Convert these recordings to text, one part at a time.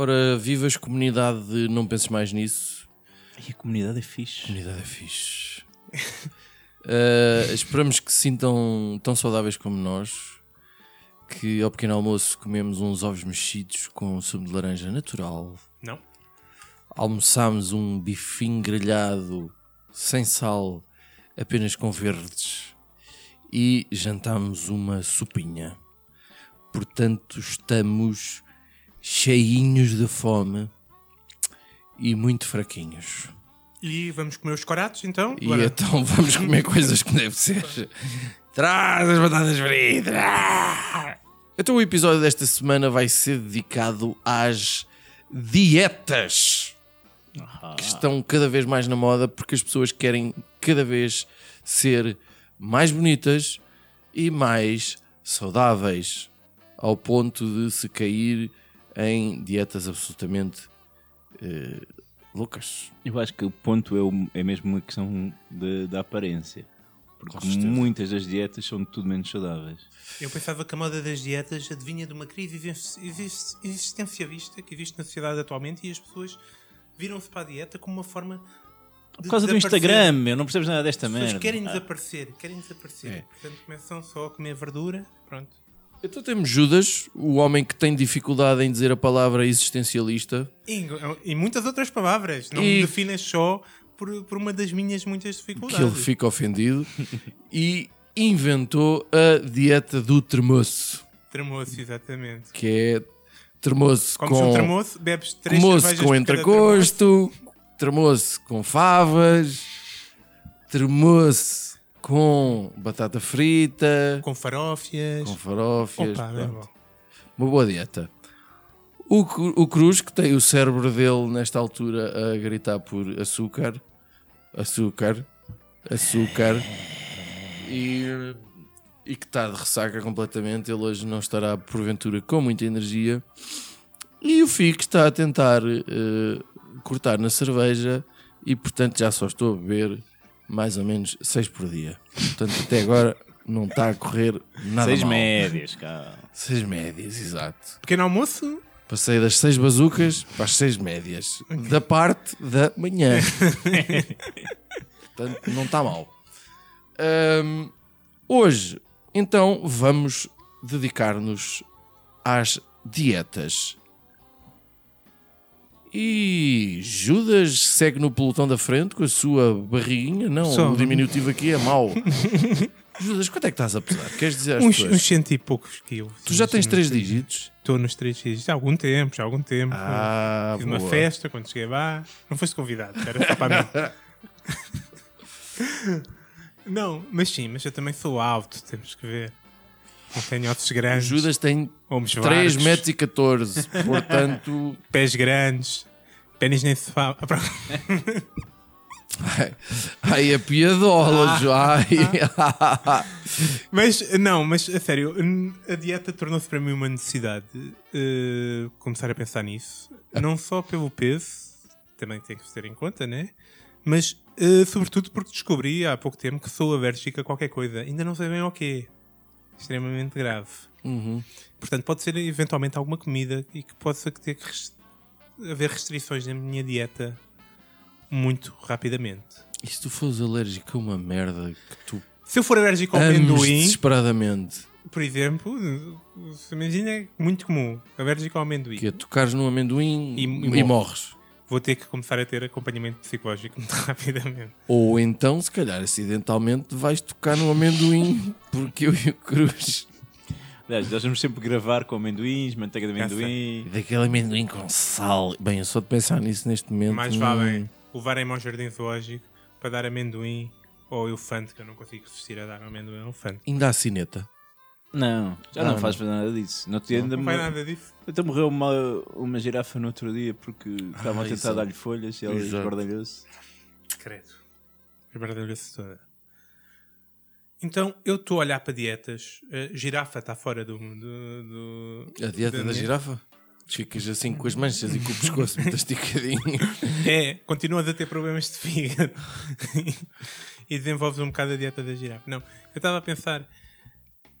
Ora, vivas comunidade de Não Penses Mais Nisso. E a comunidade é fixe. Comunidade é fixe. Uh, esperamos que se sintam tão saudáveis como nós. Que ao pequeno almoço comemos uns ovos mexidos com sumo de laranja natural. Não? Almoçámos um bifinho grelhado sem sal, apenas com verdes. E jantámos uma sopinha. Portanto, estamos cheinhos de fome e muito fraquinhos. E vamos comer os coratos então? E Bora. então vamos comer coisas que deve ser. Traz as batatas fritas! Então o episódio desta semana vai ser dedicado às dietas. Que estão cada vez mais na moda porque as pessoas querem cada vez ser mais bonitas e mais saudáveis. Ao ponto de se cair em dietas absolutamente eh, loucas. Eu acho que o ponto é, o- é mesmo uma questão da aparência. Porque muitas das dietas são de tudo menos saudáveis. Eu pensava que a moda das dietas adivinha de uma crise existen- exist- existencialista que existe na sociedade atualmente e as pessoas viram-se para a dieta como uma forma de Por causa do. Instagram, meu, não percebes nada desta As pessoas merda. querem desaparecer, querem desaparecer. É. Portanto, começam só a comer verdura. Pronto. Então temos Judas, o homem que tem dificuldade em dizer a palavra existencialista. E, e muitas outras palavras. Não E- me definas só por, por uma das minhas muitas que dificuldades. ele fica ofendido e inventou a dieta do termoço, Tremoço, exatamente. que é termoço Comes com um tremoço, bebes três termoço com entrecosto, termoço com favas, termoço com batata frita, Com farófias. com farófias. Opa, é pronto. Uma boa dieta. O, o Cruz, que tem o cérebro dele nesta altura a gritar por açúcar, açúcar, açúcar, e, e que está de ressaca completamente. Ele hoje não estará, porventura, com muita energia. E o que está a tentar eh, cortar na cerveja, e portanto já só estou a beber mais ou menos 6 por dia. Portanto, até agora não está a correr nada Seis mal. médias, cara. Seis médias, exato. Pequeno almoço, Passei das seis bazucas para as seis médias. Da parte da manhã. Portanto, não está mal. Ahm, hoje, então, vamos dedicar-nos às dietas. E Judas segue no pelotão da frente com a sua barriguinha. Não, Só. o diminutivo aqui é mau. Judas, quanto é que estás a pesar? Queres dizer às uns, pessoas? uns cento e poucos quilos. Tu já tens três dígitos? Estou nos três dígitos. Há algum tempo, já há algum tempo. Ah, Fiz uma boa. festa quando cheguei lá. Não foste convidado, era só para mim. Não, mas sim, mas eu também sou alto, temos que ver. Não tenho ossos grandes, Judas tem ombros 3 largos, metros e 14, portanto, pés grandes, pênis nem se fala. ai, é piadola, Ah. Ai. Mas, não, mas a sério, a dieta tornou-se para mim uma necessidade. eh, começar a pensar nisso. Não só pelo peso, também tem que ter em conta, né? Mas, eh, sobretudo, porque descobri há pouco tempo que sou alérgico a qualquer coisa. Ainda não sei bem ao quê. Extremamente grave. Uhum. Portanto, pode ser eventualmente alguma comida e que possa ter que res- haver restrições na minha dieta muito rapidamente. E se tu fores alérgico a uma merda que tu Se eu for alérgico ao amendoim, desesperadamente, por exemplo, imagina é muito comum, alérgico ao amendoim. que é tocares num amendoim E- e, e morres. morres. Vou ter que começar a ter acompanhamento psicológico muito rapidamente. Ou então, se calhar, acidentalmente vais tocar num amendoim, porque eu e o Cruz. Aliás, nós vamos sempre gravar com amendoins, manteiga de amendoim. E daquele amendoim com sal. Bem, eu só de pensar nisso neste momento. Mais hum, valem levarem-me ao jardim zoológico para dar amendoim ou elefante, que eu não consigo resistir a dar amendoim ao elefante. Ainda há cineta. Não, já Ah, não, não. faz nada disso. No outro dia ainda Não me- vai nada disso. Até morreu uma, uma girafa no outro dia porque estavam a tentar dar-lhe folhas e ela esbardalhou-se. Credo. Esbardalhou-se toda. Então, eu estou a olhar para dietas. A girafa está fora do. do, do A dieta da minha- girafa? Ficas assim com as manchas e com o pescoço muito esticadinho. É, continuas a ter problemas de fígado. e desenvolves um bocado a dieta da girafa. Não, eu estava a pensar.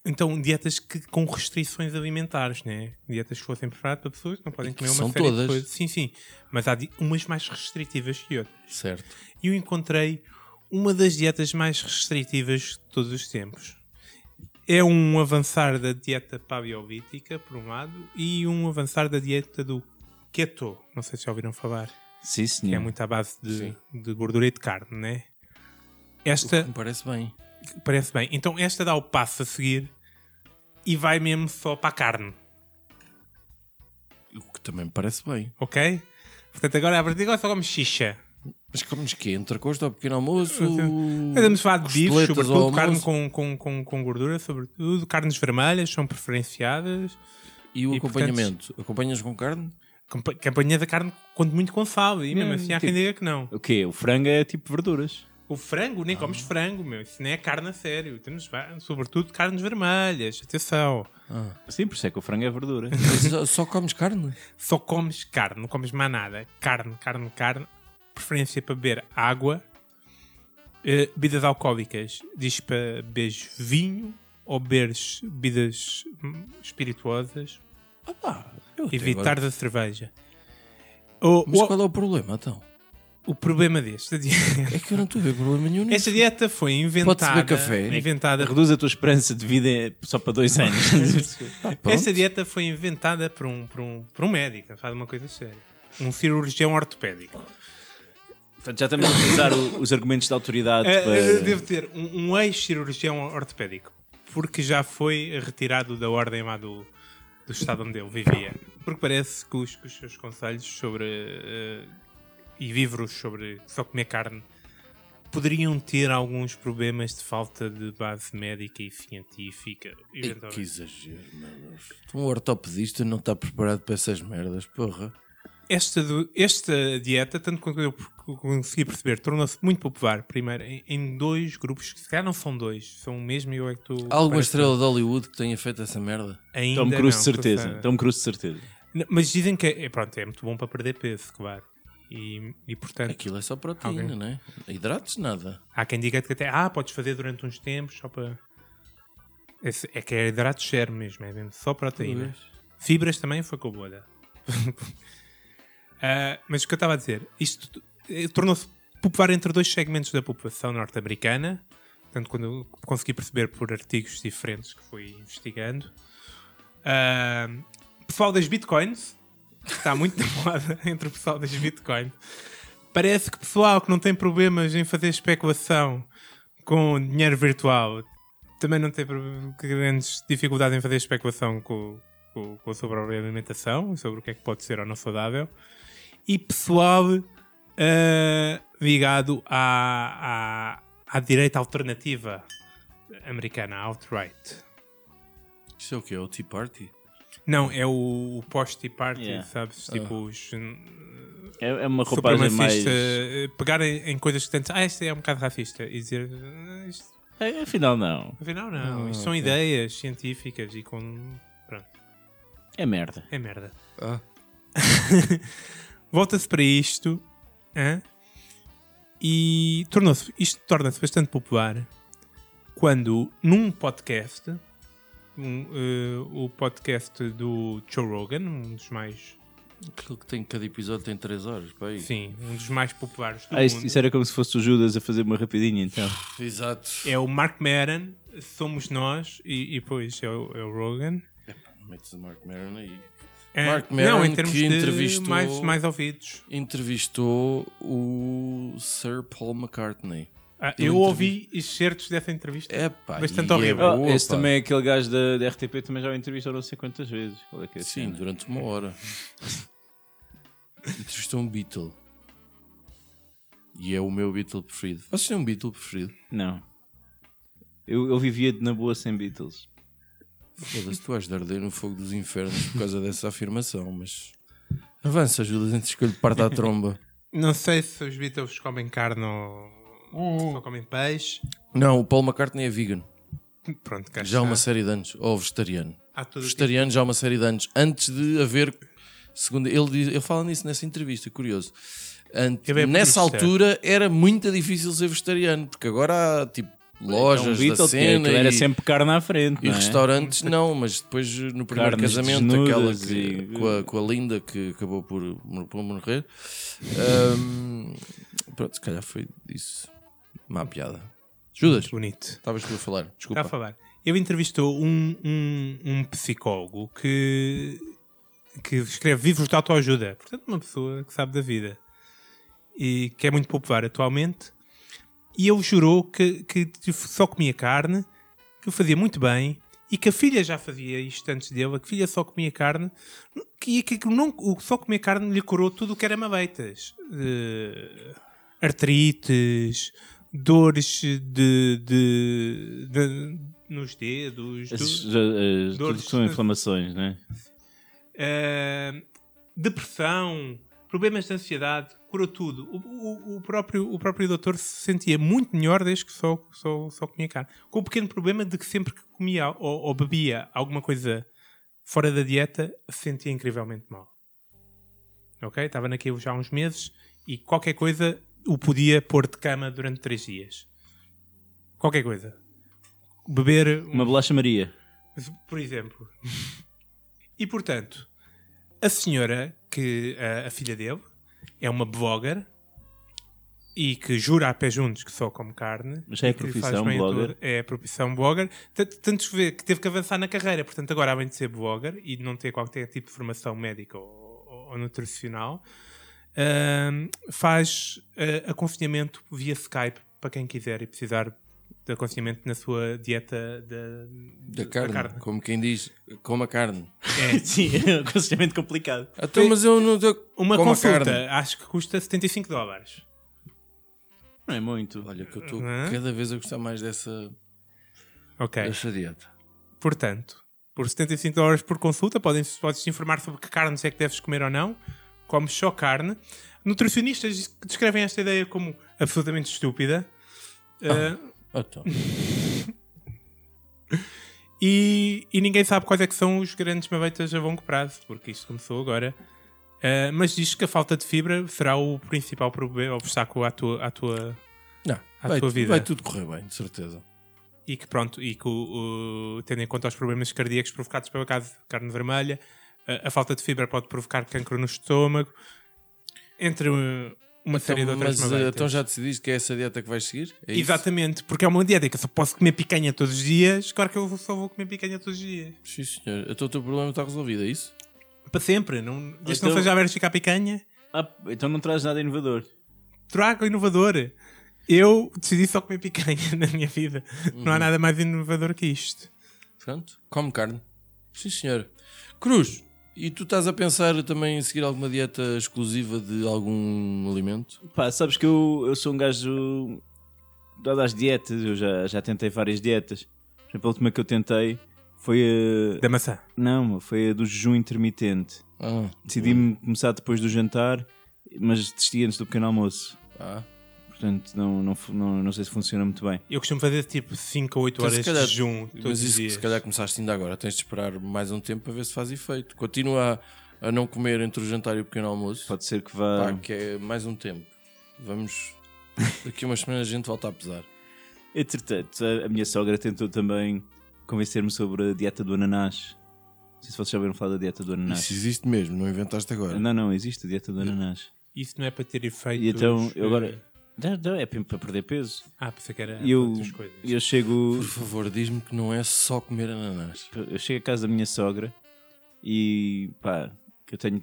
Então, dietas que, com restrições alimentares, né? Dietas que fossem preparadas para pessoas que não podem que comer uma são série de todas. coisas. Sim, sim. Mas há umas mais restritivas que outras. Certo. E eu encontrei uma das dietas mais restritivas de todos os tempos. É um avançar da dieta paleolítica, por um lado, e um avançar da dieta do keto. Não sei se já ouviram falar. Sim, Que senhor. é muito à base de, de gordura e de carne, né? Esta parece bem. parece bem. Então, esta dá o passo a seguir e vai mesmo só para a carne, O que também me parece bem. ok? Portanto, agora a partir de agora só come xixa. Mas comes quê? Entrecosto ao pequeno almoço? Podemos falar de bifes, ao sobretudo carne com, com, com, com gordura, sobretudo. Carnes vermelhas são preferenciadas. E o E, acompanhamento? Acompanhas com carne? Campa- Campanha da carne, quanto muito com sal. E mesmo É, assim há quem tipo- diga que não. O quê? O frango é tipo verduras. O frango, nem comes frango, meu. Isso nem é carne a sério. Temos, sobretudo, carnes vermelhas. Atenção. Sim, por isso é que o frango é verdura. Só, só comes carne? Só comes carne, não comes mais nada. Carne, carne, carne. Preferência para beber água. Eh, bebidas alcoólicas. Diz para beberes vinho ou beberes bebidas hum, espirituosas. Eu até Evitar da cerveja. O, Mas o- qual é o problema, então? O problema desta dieta. É que eu não estou a ver problema nenhum nisso. Esta dieta foi inventada. Pode-se beber café? Inventada Reduz a tua esperança de vida só para dois anos. Pronto. Esta dieta foi inventada por um, por um, por um médico, faz uma coisa séria. Um cirurgião ortopédico. Portanto, já estamos a utilizar os argumentos da autoridade Eh, para... Devo ter um, um ex-cirurgião ortopédico, porque já foi retirado da ordem lá do, do estado onde ele vivia. Porque parece que os, que os seus conselhos sobre. eh, e livros sobre só comer carne poderiam ter alguns problemas de falta de base médica e científica. Eventualmente. que exagero, meu Deus. Um ortopedista não está preparado para essas merdas, porra. Esta, do- esta dieta, tanto quanto eu consegui perceber, tornou-se muito popular, primeiro, em, em dois grupos, que se calhar não são dois, são o mesmo e eu é que tu... Há alguma estrela de Hollywood que tenha feito essa merda? Ainda Tom Cruise não, de certeza. Tom Cruise de certeza. Mas dizem que é, pronto, é muito bom para perder peso, claro. E, e portanto, Aquilo é só proteína, Ok. não é? Hidratos, nada. há quem diga que até, ah, podes fazer durante uns tempos só para... É que é hidrato zero mesmo, é mesmo só proteína. Fibras também foi com a bolha. Ah, mas o que eu estava a dizer, isto eh, tornou-se popular entre dois segmentos da população norte-americana, portanto, quando eu consegui perceber por artigos diferentes que fui investigando. Ah, pessoal das bitcoins, que está muito na moda entre o pessoal das bitcoins. Parece que pessoal que não tem problemas em fazer especulação com dinheiro virtual também não tem grandes dificuldades em fazer especulação com, com, com sobre a alimentação, sobre o que é que pode ser ou não saudável. E pessoal eh, ligado à, à, à direita alternativa americana, alt-right. Isso é o quê? É o Tea Party? Não, é o, o post-tea party, Yeah. sabes? Tipo os É, é uma roupagem mais... eh, pegar em, em coisas que tanto, ah, isto é um bocado racista e dizer, "Ah, isto, É, afinal, não. afinal não, isto são ideias científicas e com, pronto, É merda. é merda. Ah. Volta-se para isto hã? e tornou-se, isto torna-se bastante popular quando num podcast, um, eh, o podcast do Joe Rogan, um dos mais, Aquilo que tem cada episódio tem 3 horas, pá, aí. sim, um dos mais populares do Ah, isso, mundo. isso era como se fosse o Judas a fazer uma rapidinha, então. Exato. É o Mark Maron, somos nós, e, e depois é o, é o Rogan. Metes o Mark Maron aí. É, Mark não, Maron em termos que de entrevistou- mais, mais ouvidos. Entrevistou o Sir Paul McCartney. Ah, Eu ouvi excertos dessa entrevista. É pá, Bastante e é horrível. boa, Ah, esse pá. também é aquele gajo da, da RTP também já o entrevistou não sei quantas vezes. Qual é que é Sim, cena? durante uma hora. Entrevistou um Beatle. E é o meu Beatle preferido. Vocês têm um Beatle preferido? Não. Eu, eu vivia na boa sem Beatles. Foda-se, tu vais de arder no fogo dos infernos por causa dessa afirmação, mas. Avança, ajudas antes que eu lhe parta a tromba. Não sei se os Beatles comem carne ou só comem peixe. Não, o Paul McCartney é vegan. Pronto, cá Já há uma série de anos. Ou vegetariano. Vegetariano já há uma série de anos. Antes de haver. Segundo, ele, diz- ele fala nisso nessa entrevista, curioso. Ante- Eu bem nessa altura era muito difícil ser vegetariano, porque agora há tipo lojas É um da cena aquilo era e, sempre carne à frente. e não é? restaurantes não, mas depois no primeiro Carnes casamento, aquela que, e- com, a, com a Linda que acabou por, por morrer, hum, pronto, se calhar foi isso. Má piada. Judas, Bonito. estavas tu a falar, Está desculpa. a falar. Eu entrevistou um, um, um psicólogo que, que escreve livros de autoajuda. Portanto, uma pessoa que sabe da vida. E que é muito popular atualmente. E ele jurou que, que só comia carne, que o fazia muito bem. E que a filha já fazia isto antes dele. A filha só comia carne. Que, que, que não, o só comer carne lhe curou tudo o que era maleitas. Eh, artrites, dores de, de- de- nos dedos, As, do- tudo dores- são inflamações, não é? eh, depressão, problemas de ansiedade, curou tudo. O, o- o próprio, o próprio doutor se sentia muito melhor desde que só, só, só comia carne. Com o pequeno problema de que sempre que comia ou, ou bebia alguma coisa fora da dieta, se sentia incrivelmente mal. Ok? Estava naquilo já há uns meses e qualquer coisa o podia pôr de cama durante três dias. Qualquer coisa. Beber um- Uma bolacha Maria. por exemplo. E portanto, a senhora, que a, a filha dele, é uma blogger e que jura a pé juntos que só come carne. Mas é a profissão a blogger? É a profissão blogger. Tanto, que teve que avançar na carreira. Portanto, agora, além de ser blogger e não ter qualquer tipo de formação médica ou- ou nutricional, faz ah, aconselhamento via Skype para quem quiser e precisar de aconselhamento na sua dieta da, Da carne, como quem diz, coma carne. Sim, é um aconselhamento complicado. Então, mas eu não estou. Uma coma consulta, carne. acho que custa 75 dólares. Não é muito. Olha, que eu estou cada vez a gostar mais dessa, Ok. dessa dieta. Portanto, por 75 dólares por consulta, podem, podes te informar sobre que carnes é que deves comer ou não. Comes só carne. Nutricionistas descrevem esta ideia como absolutamente estúpida. Uh, Ah, então. e, e ninguém sabe quais é que são os grandes maleitas a longo prazo, porque isto começou agora. Uh, mas diz que a falta de fibra será o principal problema, obstáculo à tua, à tua Não, À vai, tua tu- vida. vai tudo correr bem, de certeza. e que pronto, e que o, o- tendo em conta os problemas cardíacos provocados pela carne vermelha, a, a falta de fibra pode provocar cancro no estômago, entre uma série de Então, outras mas eh, maleitas. então já decidiste que é essa dieta que vais seguir? É isso? Exatamente, porque é uma dieta que eu só posso comer picanha todos os dias, claro que eu só vou comer picanha todos os dias. Sim, senhor. Então o teu problema está resolvido, é isso? Para sempre, não, desde que Então- não seja alérgico à picanha, Ah, então não traz nada inovador. trago inovador. Eu decidi só comer picanha na minha vida. Não Uhum. há nada mais inovador que isto. Pronto, come carne. Sim, senhor. Cruz, e tu estás a pensar também em seguir alguma dieta exclusiva de algum alimento? Pá, sabes que eu, eu sou um gajo dado às dietas, eu já, já tentei várias dietas. Por exemplo, a última que eu tentei foi a. Da maçã. Não, foi a do jejum intermitente. Ah, Decidi-me começar depois do jantar, mas desisti antes do pequeno almoço. ah. Portanto, não, não, não, não sei se funciona muito bem. Eu costumo fazer tipo 5 ou 8 Então, horas calhar- de jejum todos Mas os isso que se calhar começaste ainda agora. Tens de esperar mais um tempo para ver se faz efeito. Continua a, a não comer entre o jantar e o pequeno almoço. Pode ser que vá. Pá, que é mais um tempo. Vamos. Daqui a umas semanas a gente volta a pesar. Entretanto, a, a minha sogra tentou também convencer-me sobre a dieta do ananás. Não sei se vocês já ouviram falar da dieta do ananás. Isso existe mesmo, não inventaste agora. Não, não, existe a dieta do ananás. Isso não é para ter efeitos. E então, eu agora. Não, não, é para perder peso. Ah, pensei que era eu, outras coisas. eu chego. Por favor, diz-me que não é só comer ananás. Eu chego à casa da minha sogra e pá, que eu tenho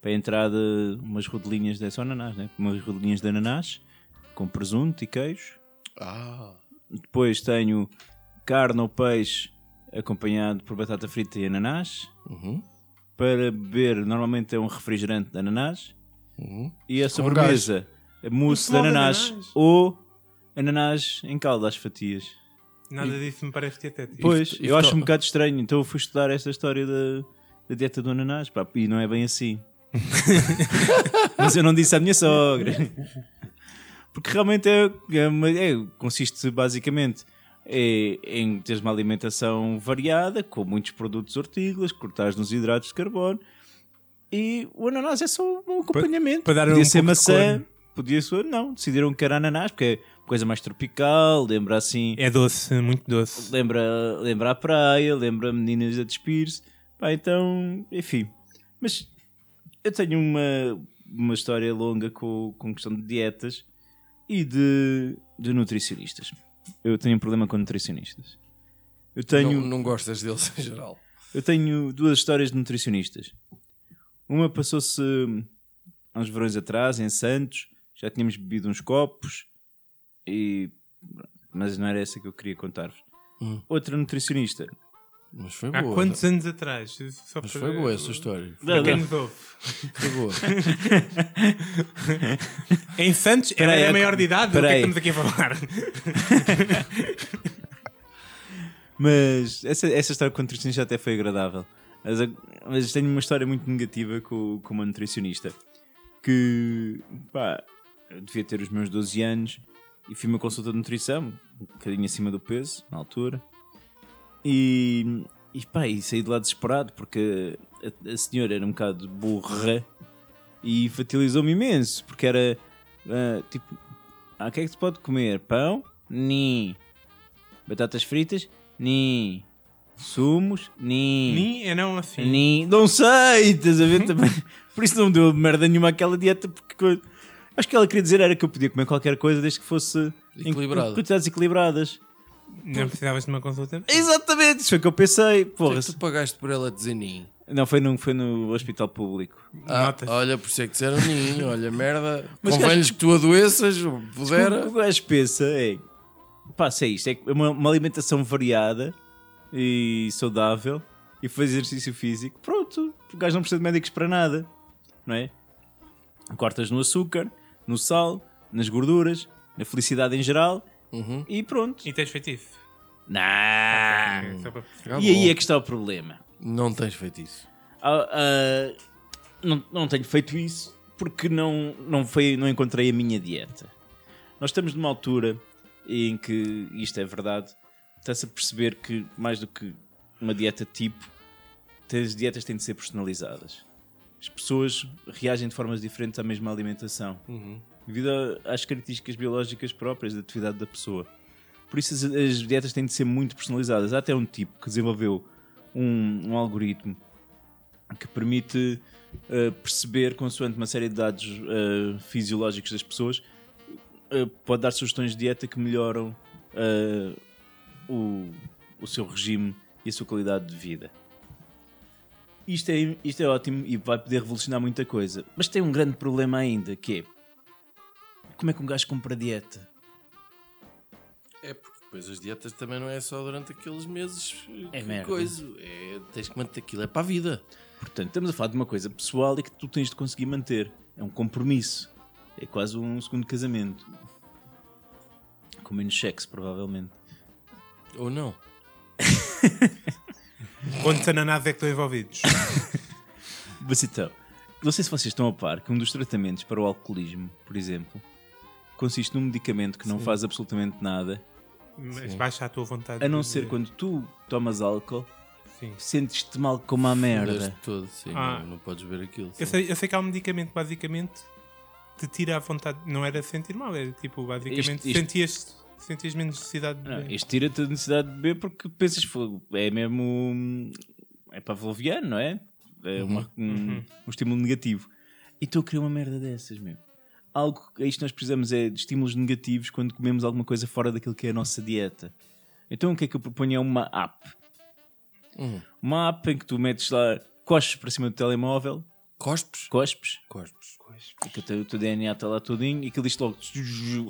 para a entrada umas rodelinhas de só ananás, né? Umas rodelinhas de ananás com presunto e queijo. Ah. Depois tenho carne ou peixe acompanhado por batata frita e ananás. Uhum. Para beber, normalmente é um refrigerante de ananás. Uhum. E a sobremesa, mousse de ananás, ananás. ou ananás em calda às fatias. Nada disso me parece dietético. Pois, e eu acho um bocado estranho. Então eu fui estudar esta história da, da dieta do ananás. Pá, e não é bem assim. Mas eu não disse à minha sogra. Porque realmente é, é uma- é- consiste basicamente é- em teres uma alimentação variada, com muitos produtos hortícolas, cortares nos hidratos de carbono. E o ananás é só um acompanhamento. para dar podia um ser maçã. Podia ser. Não, decidiram que era ananás, porque é coisa mais tropical, lembra assim. É doce, muito doce. Lembra, lembra a praia, lembra meninas a despir-se. Pá, então, enfim. Mas eu tenho uma, uma história longa com, com questão de dietas e de, de nutricionistas. Eu tenho um problema com nutricionistas. Eu tenho, Não, não gostas deles em geral. eu tenho duas histórias de nutricionistas. Uma passou-se há uns verões atrás, em Santos. Já tínhamos bebido uns copos, e... mas não era essa que eu queria contar-vos. Hum. Outra nutricionista. Mas foi Há boa. quantos anos atrás? Só Mas para- foi boa essa história. Para quem Não, nos ouve. Foi boa. Em Santos, era, é- maior de idade? O que é que estamos aqui a falar? Mas essa, essa história com a nutricionista até foi agradável. Mas, a- mas tenho uma história muito negativa com, com uma nutricionista. Que, pá, eu devia ter os meus 12 anos e fui uma consulta de nutrição, um bocadinho acima do peso, na altura. E, e pá, e saí de lá desesperado porque a, a senhora era um bocado burra e infantilizou-me imenso. Porque era ah, tipo, ah, o que é que se pode comer? Pão? Ni. Batatas fritas? Ni. Sumos? Ni. Nem é não assim. Ni. Não sei, estás a ver também. Por isso não deu merda nenhuma aquela dieta, porque acho que ela queria dizer era que eu podia comer qualquer coisa desde que fosse em Equilibrado. quantidades equilibradas. Não precisavas de uma consulta? Exatamente, isso foi o que eu pensei. Porra, Porra, tu pagaste por ela dizer ninho. não, foi no, foi no hospital público. Ah, Notas. olha, por isso é que disseram ninho. Olha, merda. Mas Convém-lhes que tu adoeças, O pudera. que o gajo pensa é pá, se é isto, é uma, uma alimentação variada e saudável e fazer exercício físico, pronto, o gajo não precisa de médicos para nada, não é? Cortas no açúcar, no sal, nas gorduras, na felicidade em geral Uhum. e pronto. E tens feito isso? Não. E aí é que está o problema. Não tens feito isso. Ah, ah, não, não tenho feito isso porque não, não, foi, não encontrei a minha dieta. Nós estamos numa altura em que, isto é verdade, está-se a perceber que mais do que uma dieta tipo, as dietas têm de ser personalizadas. As pessoas reagem de formas diferentes à mesma alimentação, devido a- às características biológicas próprias da atividade da pessoa. Por isso as, as dietas têm de ser muito personalizadas. Há até um tipo que desenvolveu um, um algoritmo que permite uh, perceber, consoante uma série de dados uh, fisiológicos das pessoas, uh, pode dar sugestões de dieta que melhoram o, o seu regime e a sua qualidade de vida. Isto é, isto é ótimo e vai poder revolucionar muita coisa. Mas tem um grande problema ainda, que é como é que um gajo compra dieta? É porque depois as dietas também não é só durante aqueles meses É que merda. coisa. É, tens que manter aquilo, é para a vida. Portanto, estamos a falar de uma coisa pessoal e que tu tens de conseguir manter. É um compromisso. É quase um segundo casamento. Com menos sexo, provavelmente. Ou não. Quantos ananás é que estão envolvidos? Mas então, não sei se vocês estão a par que um dos tratamentos para o alcoolismo, por exemplo, consiste num medicamento que não faz absolutamente nada, Mas baixa a tua vontade. a não de- ser quando tu tomas álcool, Sim. sentes-te mal como a merda. Todo, sim. Ah. Não, não podes ver aquilo. Eu sim. sei, eu sei que há um medicamento, basicamente, te tira a vontade. Não era sentir mal, era tipo, basicamente, isto- Sentias, menos necessidade de. Não, beber. isto tira-te a necessidade de beber porque pensas, "Fogo, é mesmo. É pavloviano, não é? É uma- um, um estímulo negativo. E estou a criar uma merda dessas, meu. Algo que isto nós precisamos é de estímulos negativos quando comemos alguma coisa fora daquilo que é a nossa dieta. Então o que é que eu proponho é uma app. Hum. Uma app em que tu metes lá, coches para cima do telemóvel, Cospes? cospes, Cospes. e que o teu, DNA está lá todinho e aquilo diz logo: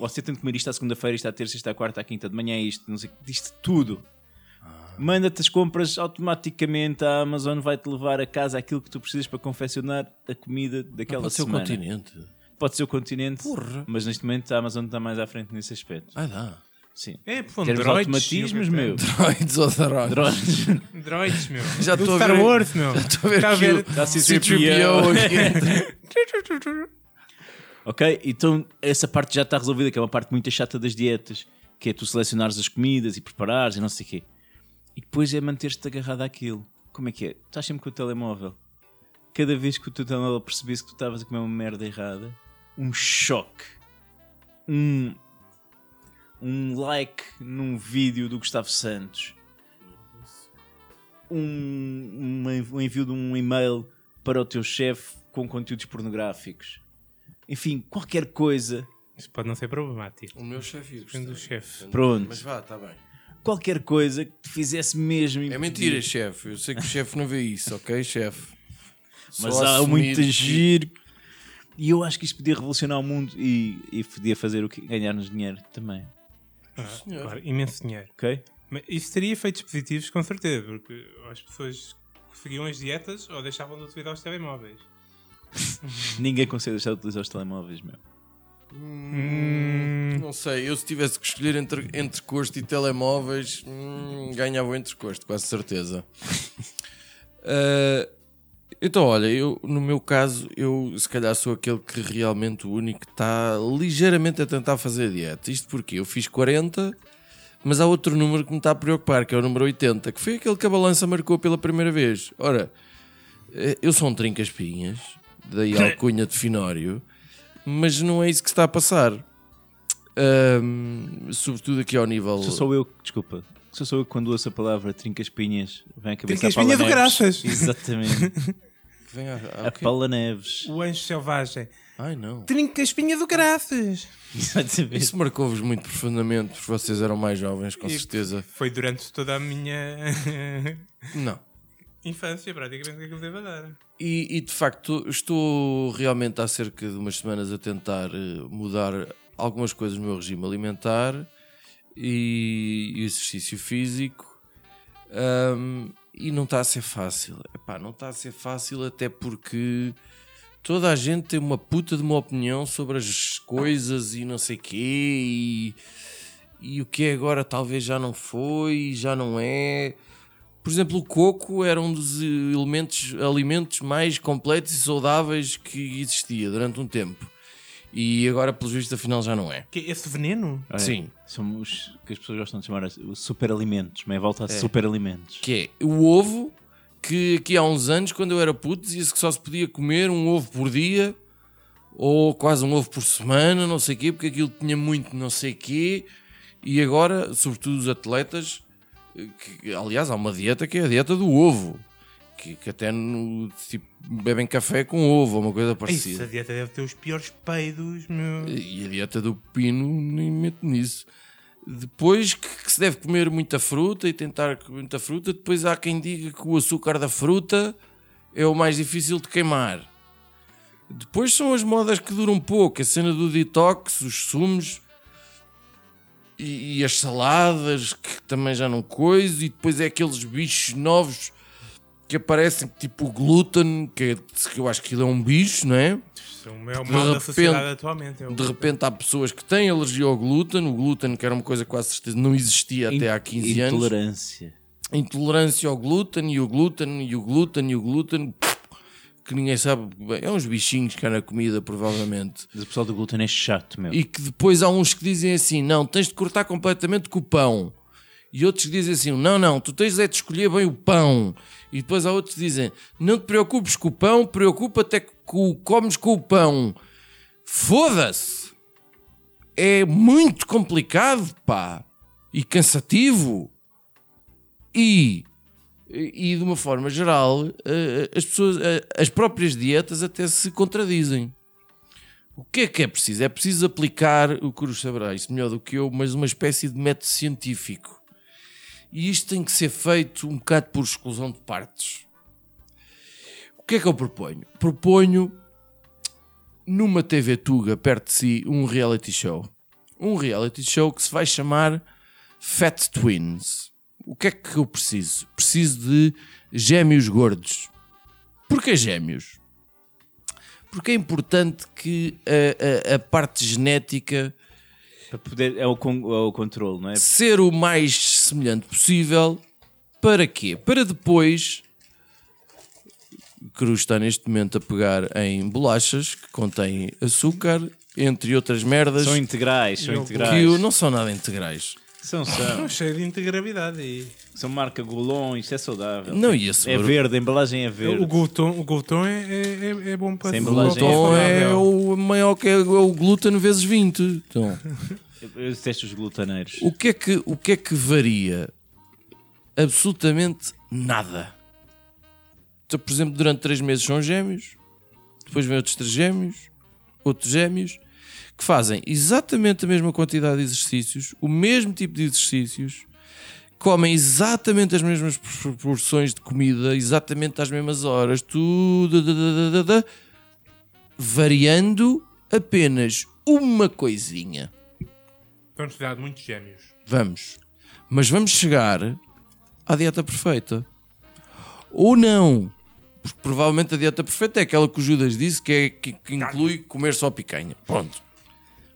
você tem de comer isto à segunda-feira, isto à terça, isto à quarta, à quinta de manhã, isto, não sei, diz tudo. Manda-te as compras automaticamente, a Amazon vai-te levar a casa aquilo que tu precisas para confeccionar a comida daquela Pode ser o semana. continente. Pode ser o continente, Porra. mas neste momento a Amazon está mais à frente nesse aspecto. Ah, dá. Sim. É, pô, Termos droids, automatismos, eu- meu. Droids ou droids? Drones. Droids, meu. Já estou a Star ver- Wars, meu. Estou a ver Está a aqui ver? o Dá C3PO. C3PO aqui. Ok? Então essa parte já está resolvida, que é uma parte muito chata das dietas, que é tu selecionares as comidas e preparares e não sei o quê. E depois é manter-te agarrado àquilo. Como é que é? Estás sempre com o telemóvel. Cada vez que o teu telemóvel percebesse que tu estavas a comer uma merda errada, um choque. Um, um like num vídeo do Gustavo Santos. Um, um, envio de um e-mail para o teu chefe com conteúdos pornográficos. Enfim, qualquer coisa Isso pode não ser problemático. O meu chefe do gostar. chefe. Pronto. Mas vá, está bem. qualquer coisa que te fizesse mesmo. É impedir. mentira, chefe. Eu sei que o chefe não vê isso, ok, chefe? Mas há muito que- giro. E eu acho que isto podia revolucionar o mundo e, e podia fazer o que ganhar-nos dinheiro também. Ah, senhor. claro, imenso dinheiro. Ok? Mas isso teria efeitos positivos, com certeza, porque as pessoas que seguiam as dietas ou deixavam de utilizar os telemóveis. Ninguém consegue deixar de utilizar os telemóveis, meu. Hum, Não sei, eu se tivesse que escolher entre, entre costo e telemóveis, hum, ganhava o entre costo, quase certeza. Ah, então, olha, eu, no meu caso, eu se calhar sou aquele que realmente o único que está ligeiramente a tentar fazer dieta. Isto porque eu fiz 40, mas há outro número que me está a preocupar, que é o número 80, que foi aquele que a balança marcou pela primeira vez. Ora, eh, eu sou um trinca-espinhas, daí a alcunha de Finório, mas não é isso que está a passar. Sobretudo aqui ao nível. Sou só eu, que- desculpa. Sou só eu que quando ouço a palavra trinca-espinhas vem a cabeça Trinca-espinha a Paula do graças. Exatamente. que vem a, a- a? Paula Neves. o anjo selvagem. Ai não. Trinca a espinha do graças. Exatamente. Isso marcou-vos muito profundamente, porque vocês eram mais jovens, com E certeza. Foi durante toda a minha Não. infância, praticamente, que teve a dar. E, e, de facto, estou realmente há cerca de umas semanas a tentar eh, mudar algumas coisas no meu regime alimentar e, e o exercício físico. Ahm, e não está a ser fácil. Epá, não está a ser fácil até porque toda a gente tem uma puta de uma opinião sobre as coisas e não sei quê e, e o que é agora talvez já não foi, já não é. Por exemplo, o coco era um dos elementos, alimentos mais completos e saudáveis que existia durante um tempo. E agora, pelos vistos, afinal já não é. Que esse veneno? Olha, Sim. São os que as pessoas gostam de chamar os superalimentos, meia volta a É. superalimentos. Que é o ovo, que aqui há uns anos, quando eu era puto, dizia-se que só se podia comer um ovo por dia, ou quase um ovo por semana, não sei o quê, porque aquilo tinha muito não sei o quê. E agora, sobretudo os atletas, que, aliás, há uma dieta que é a dieta do ovo. Que, que até no, tipo, bebem café com ovo, ou uma coisa Isso, a parecida. dieta deve ter os piores peidos, meu. E a dieta do pino nem meto nisso. Depois que, que se deve comer muita fruta e tentar comer muita fruta, depois há quem diga que o açúcar da fruta é o mais difícil de queimar. Depois são as modas que duram pouco, a cena do detox, os sumos e, e as saladas que também já não coiso, e depois é aqueles bichos novos que aparecem, tipo o glúten, que, é- que eu acho que aquilo é um bicho, não é? Isso é o maior mal da sociedade atualmente. É. De repente há pessoas que têm alergia ao glúten, o glúten que era uma coisa que quase certeza não existia até há 15 anos. Intolerância. Intolerância ao glúten e o glúten e o glúten e o glúten que ninguém sabe bem. É uns bichinhos que há na comida, provavelmente. Mas o pessoal do glúten é chato, meu. E que depois há uns que dizem assim: não, tens de cortar completamente com o pão. E outros que dizem assim: não, não, tu tens é de escolher bem o pão. E depois há outros que dizem: não te preocupes com o pão, preocupa-te é que o comes com o pão. Foda-se! É muito complicado, pá! E cansativo. E, e de uma forma geral, eh, as pessoas, eh, as próprias dietas até se contradizem. O que é que é preciso? É preciso aplicar, o Cruz saberá isso melhor do que eu, mas uma espécie de método científico. E isto tem que ser feito um bocado por exclusão de partes. O que é que eu proponho? Proponho numa TV Tuga perto de si um reality show. Um reality show que se vai chamar Fat Twins. O que é que eu preciso? Preciso de gêmeos gordos. Porquê gêmeos? Porque é importante que a, a- a parte genética Para poder, é, o con, é o controle, não é? ser o mais semelhante possível. Para quê? Para depois Cruz está neste momento a pegar em bolachas que contêm açúcar, entre outras merdas, São integrais, são Eu- que integrais. não são nada integrais. São, são. Cheio de integravidade. E... São marca Golon, isto é saudável. Não, e esse É verde, a embalagem é verde. O glúton, o glúton é, é, é- é bom para para- Então é saudável. o maior que é o glúten vezes 20. Então, Detesto os glutaneiros. o que é que, o que, é que varia? Absolutamente nada. Então, por exemplo, durante 3 meses são gêmeos, depois vem outros 3 gêmeos, outros gêmeos, que fazem exatamente a mesma quantidade de exercícios, o mesmo tipo de exercícios, comem exatamente as mesmas proporções de comida, exatamente às mesmas horas, tudo, variando apenas uma coisinha. Vamos precisar de muitos gêmeos. Vamos. Mas vamos chegar à dieta perfeita. Ou não. Porque provavelmente a dieta perfeita é aquela que o Judas disse que, é, que, que inclui comer só picanha. Pronto.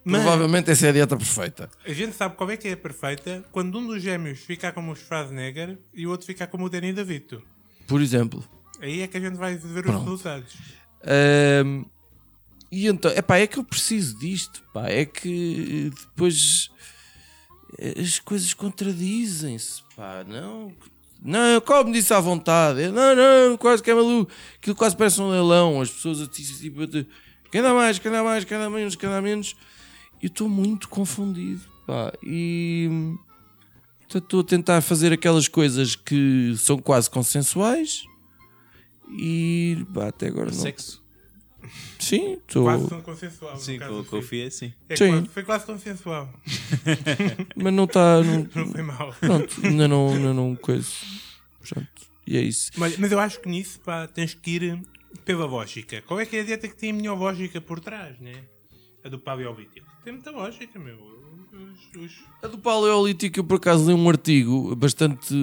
Mas- Provavelmente essa é a dieta perfeita. A gente sabe qual é que é a perfeita quando um dos gêmeos ficar como o Schwarzenegger e o outro ficar como o Danny DeVito. Por exemplo. Aí é que a gente vai ver Pronto. os resultados. Ahm, e então, epá, é que eu preciso disto, pá, é que depois eh, as coisas contradizem-se, pá, não, não, como disse à vontade, não, não, quase que é maluco, aquilo quase parece um leilão, as pessoas assim, tipo, quem dá mais, quem dá mais, quem dá menos, quem dá menos, eu estou muito confundido, pá, e estou a tentar fazer aquelas coisas que são quase consensuais e pá, até agora não. Sexo? Sim, estou. Quase tão consensual. Sim, caso com, com o filho. FIA, sim. É Sim. quase- foi quase consensual. Mas não está. Não, Não foi mal. pronto, ainda não, ainda não coisa. Pronto, e é isso. Mas, mas eu acho que nisso pá, tens que ir pela lógica. Qual é que é a dieta que tem a melhor lógica por trás, né? A do paleolítico. Tem muita lógica, meu. Os- os- A do Paleolítico, eu por acaso li um artigo bastante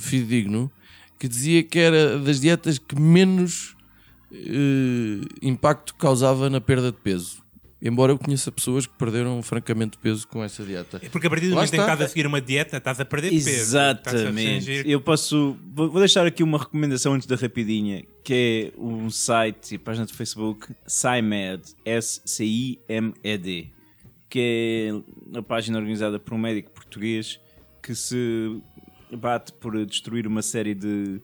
fidedigno que dizia que era das dietas que menos eh, impacto causava na perda de peso. Embora eu conheça pessoas que perderam francamente peso com essa dieta. É porque a partir do Lá momento em que está. estás a seguir uma dieta, estás a perder peso. Estás a Exatamente. Eu posso. Vou vou deixar aqui uma recomendação antes da rapidinha, que é um site e página do Facebook, SciMed, S-C-I-M-E-D, que é a página organizada por um médico português que se bate por destruir uma série de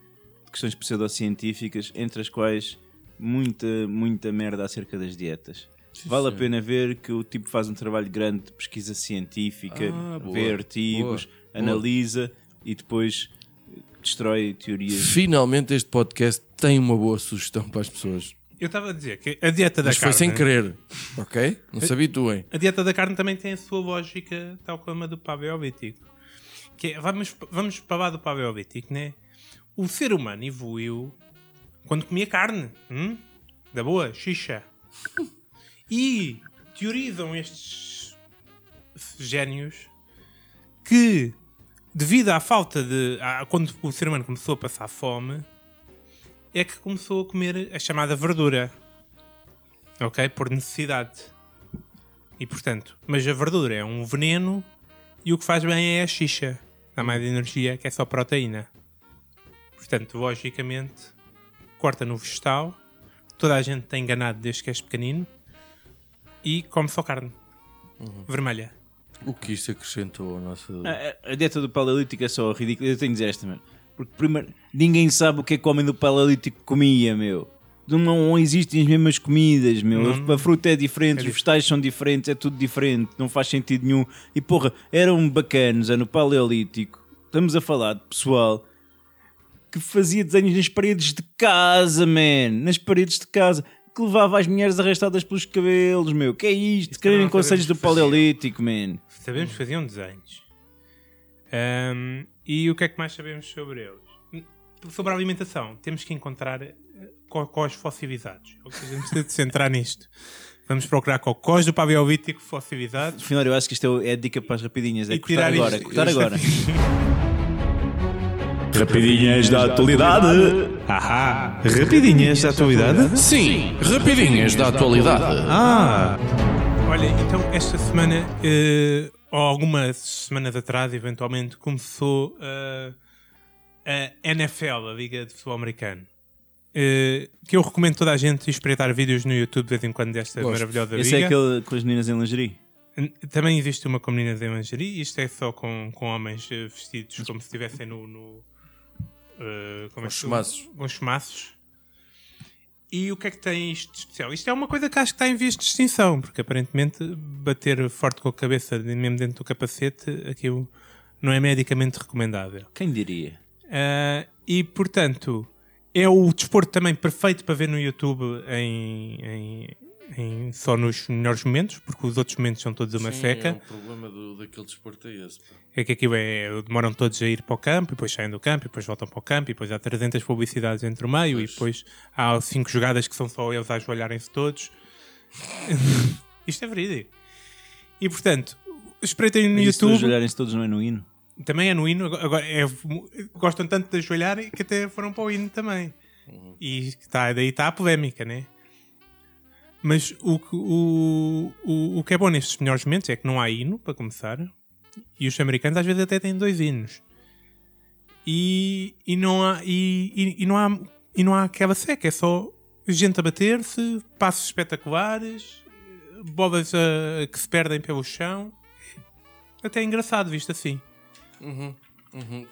questões pseudocientíficas, entre as quais muita, muita merda acerca das dietas. vale a senhor. pena ver que o tipo faz um trabalho grande de pesquisa científica, Ah, boa, vê artigos, boa, analisa e depois destrói teorias. Finalmente este podcast tem uma boa sugestão para as pessoas. Eu estava a dizer que a dieta da Mas foi carne. sem querer, ok? Não se habituem. A dieta da carne também tem a sua lógica, tal como a do paleolítico. Que é, vamos, vamos para lá do paleolítico, né? O ser humano evoluiu quando comia carne. Hum? Da boa, xixa. E teorizam estes génios que, devido à falta de. à- quando o ser humano começou a passar fome, é que começou a comer a chamada verdura. Ok? Por necessidade. E portanto, mas a verdura é um veneno e o que faz bem é a xixa. Dá mais energia, que é só proteína. Portanto, logicamente, corta no vegetal. Toda a gente tem enganado desde que és pequenino. E come só carne. Vermelha. O que isto acrescentou ao nosso. A, a- a dieta do paleolítico é só ridícula. Eu tenho de dizer esta, mano. Porque primeiro, ninguém sabe o que é que o homem do paleolítico comia, meu. Não, não existem as mesmas comidas, meu. Não. A fruta é diferente, É os vegetais são diferentes, é tudo diferente, não faz sentido nenhum. E porra, eram bacanos, é no paleolítico. Estamos a falar de pessoal que fazia desenhos nas paredes de casa, man. Nas paredes de casa. Que levava as mulheres arrastadas pelos cabelos, meu. Que é isto? Querem conselhos do paleolítico, man. Sabemos que faziam desenhos. Ahm, e o que é que mais sabemos sobre eles? Sobre a alimentação, temos que encontrar eh, cocós fossilizados. É o que Temos de centrar nisto. Vamos procurar cocós do paleolítico fossilizados. Afinal, eu acho que isto é a dica para as rapidinhas. É E cortar agora, isto- cortar isto- agora. Rapidinhas da atualidade. Ahá! Rapidinhas da atualidade? Sim, rapidinhas da atualidade. Ah! Olha, então esta semana, eh, ou algumas semanas atrás, eventualmente, começou eh, a NFL, a Liga de Futebol Americano. eh, que eu recomendo toda a gente espreitar vídeos no YouTube de vez em quando desta Gosto. maravilhosa Esse é briga. aquele com as meninas em lingerie. Também existe uma com meninas em lingerie, isto é só com, com homens vestidos como se estivessem no. no eh, como Com é chumaços. Com chumaços. E o que é que tem isto de especial? Isto é uma coisa que acho que está em vias de extinção, porque aparentemente bater forte com a cabeça mesmo dentro do capacete aquilo não é medicamente recomendável. Quem diria? Ah, e portanto, é o desporto também perfeito para ver no YouTube em, em- em- só nos melhores momentos, porque os outros momentos são todos uma Sim, seca. É, o problema do, daquele desporto é esse. pá. É que aquilo é. Demoram todos a ir para o campo, e depois saem do campo, e depois voltam para o campo, e depois há 300 publicidades entre o meio, e Pois. depois há cinco jogadas que são só eles a ajoelharem-se todos. Isto é verídico. E portanto, espreitem no isso YouTube. ajoelharem-se todos não é no hino? Também é no hino. Agora, é- gostam tanto de ajoelhar que até foram para o hino também. E está, daí está a polémica, né? Mas o, que- o, o, o que é bom nestes melhores momentos é que não há hino, para começar. E os americanos às vezes até têm dois hinos. E, e, não, há, e, e, e não há e não há aquela seca, é só gente a bater-se, passos espetaculares, bolas a- que se perdem pelo chão. Até é engraçado visto assim. Uhum,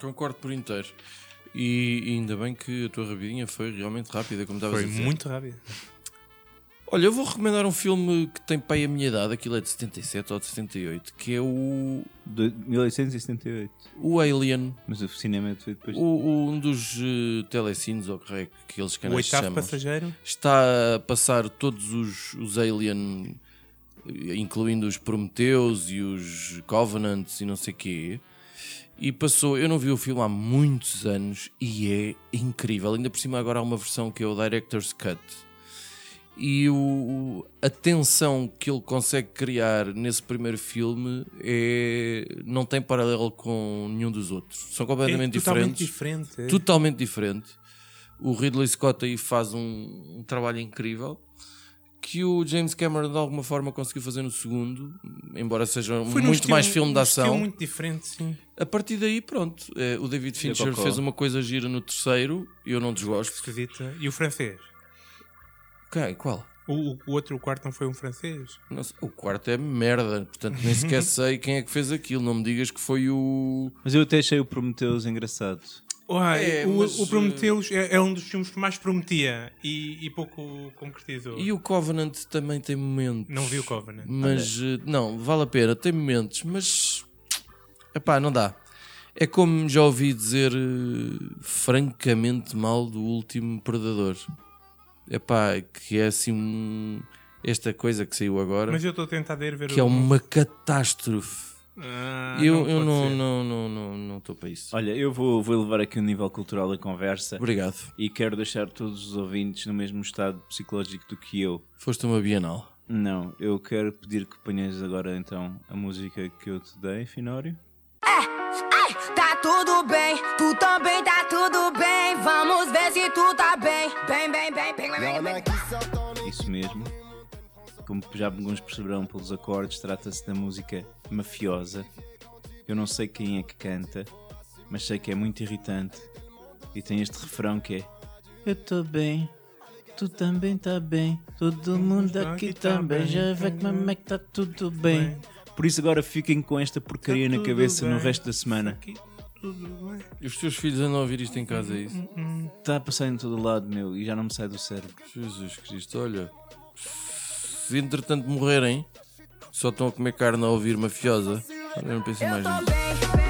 concordo por inteiro. E, e ainda bem que a tua rabidinha foi realmente rápida, como estavas Foi a dizer. muito rápido. Olha, eu vou recomendar um filme que tem pai a minha idade, aquilo é de 77 ou de 78, que é o, De 1878. o Alien, Mas o cinema é feito depois. o, o- um dos uh, telecines, ou que é que aqueles O canais se oitavo chamam. passageiro. Está a passar todos os, os Alien, incluindo os Prometheus e os Covenants e não sei quê. E passou, eu não vi o filme há muitos anos e é incrível. Ainda por cima agora há uma versão que é o Director's Cut. E o, a tensão que ele consegue criar nesse primeiro filme é, não tem paralelo com nenhum dos outros. São completamente é totalmente diferentes diferente. é. totalmente diferente. O Ridley Scott aí faz um, um trabalho incrível que o James Cameron de alguma forma conseguiu fazer no segundo, embora seja Foi muito estilo- mais filme de ação. muito diferente, sim. A partir daí, pronto, eh, o David Fincher fez uma coisa gira no terceiro e eu não desgosto. Esquisita. E o francês? Quem? Qual? O, o- outro, o quarto, não foi um francês? Não sei. O quarto é merda, portanto nem sequer sei quem é que fez aquilo. Não me digas que foi o. Mas eu até achei o Prometheus engraçado. Uai, É, o, mas, o Prometheus é, é um dos filmes que mais prometia e, e pouco concretizou. E o Covenant também tem momentos. Não vi o Covenant. Mas eh, não, vale a pena, tem momentos, mas epá, não dá. É como já ouvi dizer eh, francamente mal do último Predador. Epá, que é assim um- esta coisa que saiu agora, Mas eu estou a tentar ver, ver que é o- uma catástrofe. Ah, eu não eu não não não não não estou para isso. Olha, eu vou, vou elevar aqui o nível cultural da conversa Obrigado. e quero deixar todos os ouvintes no mesmo estado psicológico do que eu. Foste uma Bienal. Não, eu quero pedir que ponhas agora então a música que eu te dei, Finório. Tá tudo bem, tu também tá tudo bem. Vamos ver se tu tá mesmo. Como já alguns perceberão pelos acordes, trata-se da música mafiosa. Eu não sei quem é que canta, mas sei que é muito irritante. E tem este refrão que é Eu tô bem, tu também tá bem, todo mundo aqui tá bem, já vê que mamãe que tá tudo bem. Por isso agora fiquem com esta porcaria Tá na cabeça no resto da semana. Aqui, tudo bem. E os teus filhos andam a ouvir isto em casa, é isso? Está a passar em todo lado, meu, e já não me sai do cérebro. Jesus Cristo, olha. Se entretanto morrerem, só estão a comer carne a ouvir mafiosa. Eu não penso mais nisso.